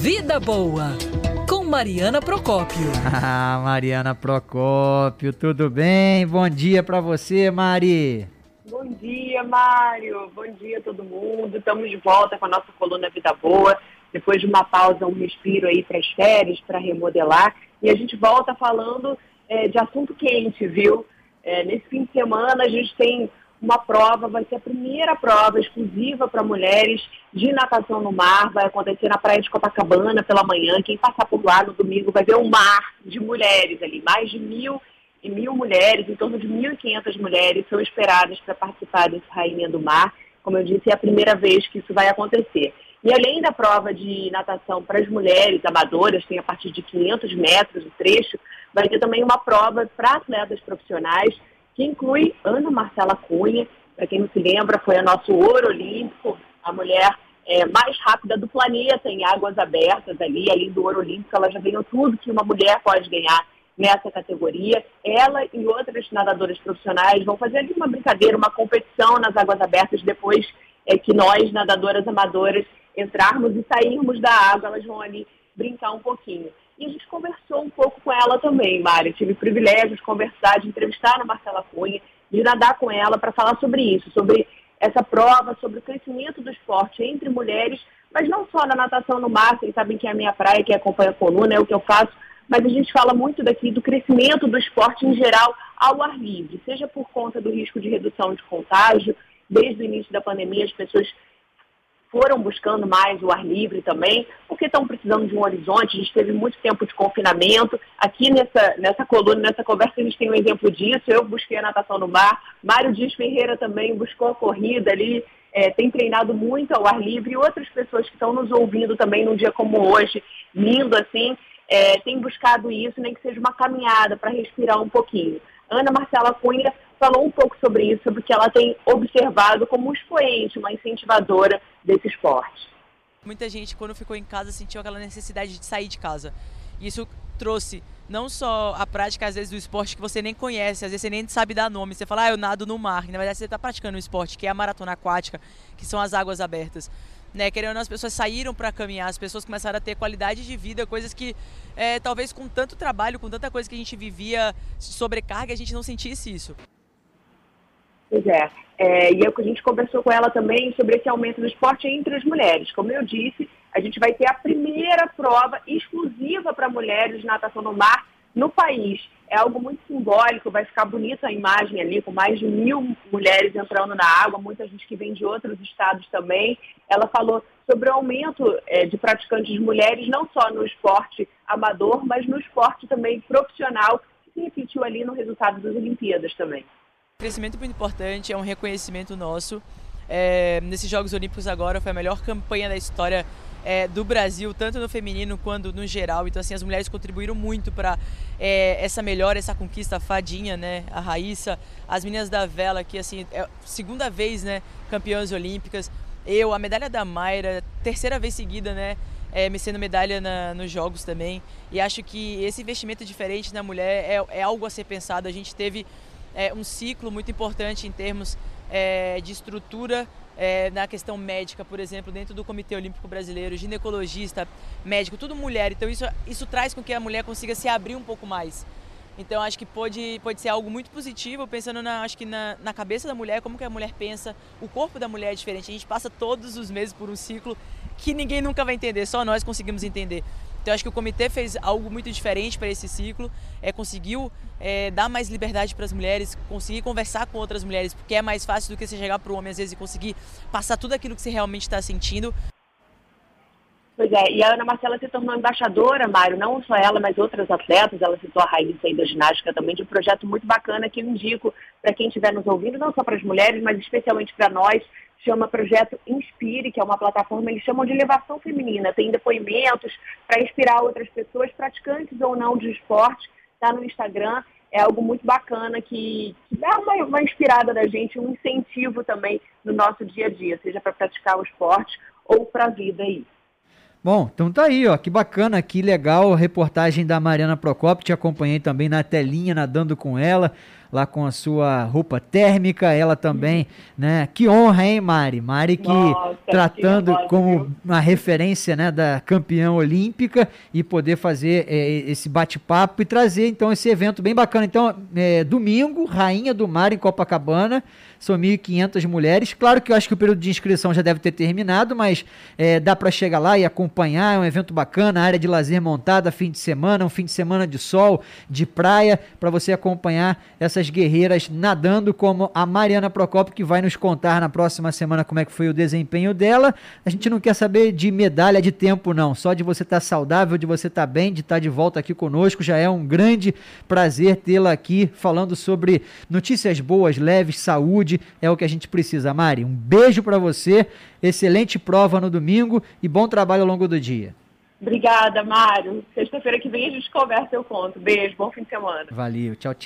Vida Boa, com Mariana Procópio. Ah, Mariana Procópio, tudo bem? Bom dia para você, Mari. Bom dia, Mário. Bom dia, todo mundo. Estamos de volta com a nossa coluna Vida Boa. Depois de uma pausa, um respiro aí para as férias, para remodelar. E a gente volta falando é, de assunto quente, viu? É, nesse fim de semana a gente tem uma prova, vai ser a primeira prova exclusiva para mulheres de natação no mar, vai acontecer na praia de Copacabana pela manhã. Quem passar por lá no domingo vai ver um mar de mulheres ali, mais de mil e mil mulheres, em torno de 1.500 mulheres são esperadas para participar desse Rainha do Mar. Como eu disse, é a primeira vez que isso vai acontecer. E além da prova de natação para as mulheres amadoras, tem a partir de 500 metros o trecho, vai ter também uma prova para atletas profissionais que inclui Ana Marcela Cunha, para quem não se lembra, foi a nosso ouro olímpico, a mulher é, mais rápida do planeta em águas abertas ali, além do ouro olímpico, ela já ganhou tudo que uma mulher pode ganhar nessa categoria. Ela e outras nadadoras profissionais vão fazer uma brincadeira, uma competição nas águas abertas depois é, que nós, nadadoras amadoras, entrarmos e sairmos da água, elas vão ali brincar um pouquinho. E a gente conversou um pouco com ela também, Mari. Tive o privilégio de conversar, de entrevistar a Marcela Cunha, de nadar com ela para falar sobre isso, sobre essa prova, sobre o crescimento do esporte entre mulheres, mas não só na natação no mar, vocês sabem que é a minha praia, que acompanha a coluna, é o que eu faço, mas a gente fala muito daqui do crescimento do esporte em geral ao ar livre, seja por conta do risco de redução de contágio, desde o início da pandemia as pessoas foram buscando mais o ar livre também, porque estão precisando de um horizonte. A gente teve muito tempo de confinamento. Aqui nessa, nessa coluna, nessa conversa, a gente tem um exemplo disso. Eu busquei a natação no mar. Mário Dias Ferreira também buscou a corrida ali, é, tem treinado muito ao ar livre. E outras pessoas que estão nos ouvindo também num dia como hoje, lindo assim, é, têm buscado isso, nem que seja uma caminhada para respirar um pouquinho. Ana Marcela Cunha falou um pouco sobre isso, sobre o que ela tem observado como um expoente, uma incentivadora desse esporte. Muita gente, quando ficou em casa, sentiu aquela necessidade de sair de casa. Isso trouxe não só a prática, às vezes, do esporte que você nem conhece, às vezes você nem sabe dar nome. Você fala, ah, eu nado no mar. Na verdade, você está praticando um esporte, que é a maratona aquática, que são as águas abertas. Né, querendo as pessoas saíram para caminhar, as pessoas começaram a ter qualidade de vida, coisas que é, talvez com tanto trabalho, com tanta coisa que a gente vivia sobrecarga, a gente não sentisse isso. Pois é. é. E é a gente conversou com ela também sobre esse aumento do esporte entre as mulheres. Como eu disse, a gente vai ter a primeira prova exclusiva para mulheres de natação no mar no país. É algo muito simbólico, vai ficar bonita a imagem ali, com mais de mil mulheres entrando na água, muita gente que vem de outros estados também. Ela falou sobre o aumento é, de praticantes mulheres, não só no esporte amador, mas no esporte também profissional, que se repetiu ali no resultado das Olimpíadas também. Crescimento muito importante, é um reconhecimento nosso. É, nesses Jogos Olímpicos agora foi a melhor campanha da história é, do Brasil, tanto no feminino quanto no geral. Então, assim, as mulheres contribuíram muito para é, essa melhora, essa conquista. A Fadinha, né? A Raíssa, as meninas da vela, que, assim, é segunda vez, né? Campeãs olímpicas. Eu, a medalha da Mayra, terceira vez seguida, né? É, me sendo medalha na, nos jogos também. E acho que esse investimento diferente na mulher é, é algo a ser pensado. A gente teve é, um ciclo muito importante em termos é, de estrutura é, na questão médica, por exemplo, dentro do Comitê Olímpico Brasileiro, ginecologista, médico, tudo mulher. Então isso, isso traz com que a mulher consiga se abrir um pouco mais. Então acho que pode, pode ser algo muito positivo, pensando na, acho que na, na cabeça da mulher, como que a mulher pensa, o corpo da mulher é diferente. A gente passa todos os meses por um ciclo que ninguém nunca vai entender, só nós conseguimos entender. Então acho que o comitê fez algo muito diferente para esse ciclo, é conseguiu é, dar mais liberdade para as mulheres, conseguir conversar com outras mulheres, porque é mais fácil do que você chegar para o homem às vezes e conseguir passar tudo aquilo que você realmente está sentindo. Pois é, e a Ana Marcela se tornou embaixadora, Mário, não só ela, mas outras atletas, ela citou a Raíssa aí da ginástica também, de um projeto muito bacana que eu indico para quem estiver nos ouvindo, não só para as mulheres, mas especialmente para nós, chama Projeto Inspire, que é uma plataforma, eles chamam de elevação feminina. Tem depoimentos para inspirar outras pessoas, praticantes ou não de esporte, está no Instagram. É algo muito bacana que, que dá uma, uma inspirada da gente, um incentivo também no nosso dia a dia, seja para praticar o esporte ou para a vida aí. Bom, então tá aí, ó, que bacana, que legal, reportagem da Mariana Procopio, te acompanhei também na telinha, nadando com ela, lá com a sua roupa térmica, ela também, né? Que honra, hein, Mari? Mari que Nossa, tratando que como uma referência, né, da campeã olímpica e poder fazer é, esse bate-papo e trazer então esse evento bem bacana. Então, é, domingo, Rainha do Mar em Copacabana, são 1.500 mulheres. Claro que eu acho que o período de inscrição já deve ter terminado, mas é, dá para chegar lá e acompanhar. É um evento bacana, área de lazer montada, fim de semana, um fim de semana de sol, de praia, para você acompanhar essas guerreiras nadando, como a Mariana Procopio, que vai nos contar na próxima semana como é que foi o desempenho dela. A gente não quer saber de medalha de tempo, não. Só de você estar saudável, de você estar bem, de estar de volta aqui conosco. Já é um grande prazer tê-la aqui falando sobre notícias boas, leves, saúde. É o que a gente precisa, Mari. Um beijo para você. Excelente prova no domingo e bom trabalho ao longo do dia. Obrigada, Mário. Sexta-feira que vem a gente conversa, eu conto. Beijo, bom fim de semana. Valeu, tchau, tchau.